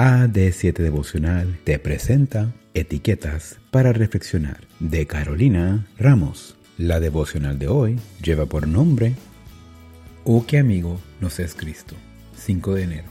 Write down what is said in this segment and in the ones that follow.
AD7 Devocional te presenta Etiquetas para Reflexionar de Carolina Ramos. La devocional de hoy lleva por nombre Oh qué amigo nos es Cristo. 5 de enero.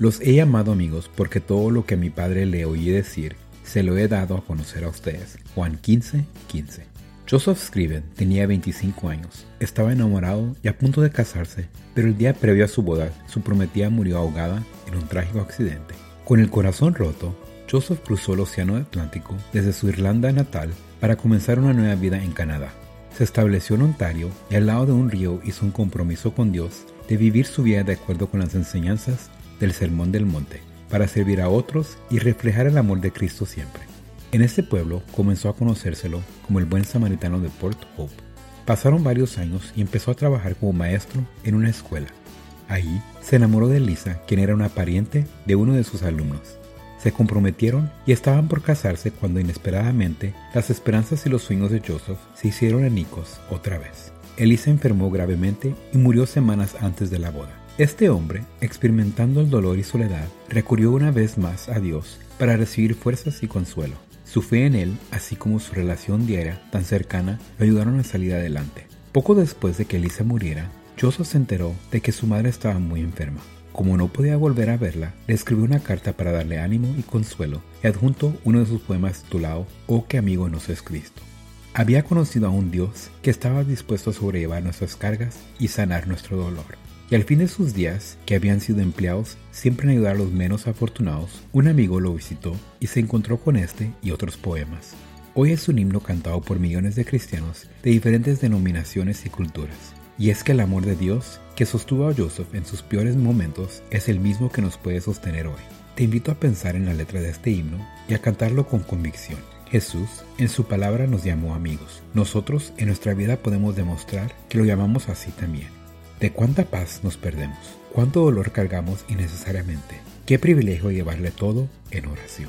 Los he llamado amigos porque todo lo que a mi padre le oí decir se lo he dado a conocer a ustedes. Juan 15, 15. Joseph Scriven tenía 25 años, estaba enamorado y a punto de casarse, pero el día previo a su boda, su prometida murió ahogada en un trágico accidente. Con el corazón roto, Joseph cruzó el Océano Atlántico desde su Irlanda natal para comenzar una nueva vida en Canadá. Se estableció en Ontario y al lado de un río hizo un compromiso con Dios de vivir su vida de acuerdo con las enseñanzas del Sermón del Monte, para servir a otros y reflejar el amor de Cristo siempre. En este pueblo comenzó a conocérselo como el buen samaritano de Port Hope. Pasaron varios años y empezó a trabajar como maestro en una escuela. Ahí se enamoró de Lisa, quien era una pariente de uno de sus alumnos. Se comprometieron y estaban por casarse cuando inesperadamente las esperanzas y los sueños de Joseph se hicieron anicos otra vez. Elisa enfermó gravemente y murió semanas antes de la boda. Este hombre, experimentando el dolor y soledad, recurrió una vez más a Dios para recibir fuerzas y consuelo. Su fe en Él, así como su relación diaria tan cercana, lo ayudaron a salir adelante. Poco después de que Elisa muriera, Joseph se enteró de que su madre estaba muy enferma. Como no podía volver a verla, le escribió una carta para darle ánimo y consuelo y adjunto uno de sus poemas titulado Oh que amigo nos es Cristo. Había conocido a un Dios que estaba dispuesto a sobrellevar nuestras cargas y sanar nuestro dolor. Y al fin de sus días, que habían sido empleados siempre en ayudar a los menos afortunados, un amigo lo visitó y se encontró con este y otros poemas. Hoy es un himno cantado por millones de cristianos de diferentes denominaciones y culturas. Y es que el amor de Dios que sostuvo a Joseph en sus peores momentos es el mismo que nos puede sostener hoy. Te invito a pensar en la letra de este himno y a cantarlo con convicción. Jesús en su palabra nos llamó amigos. Nosotros en nuestra vida podemos demostrar que lo llamamos así también. ¿De cuánta paz nos perdemos? ¿Cuánto dolor cargamos innecesariamente? Qué privilegio llevarle todo en oración.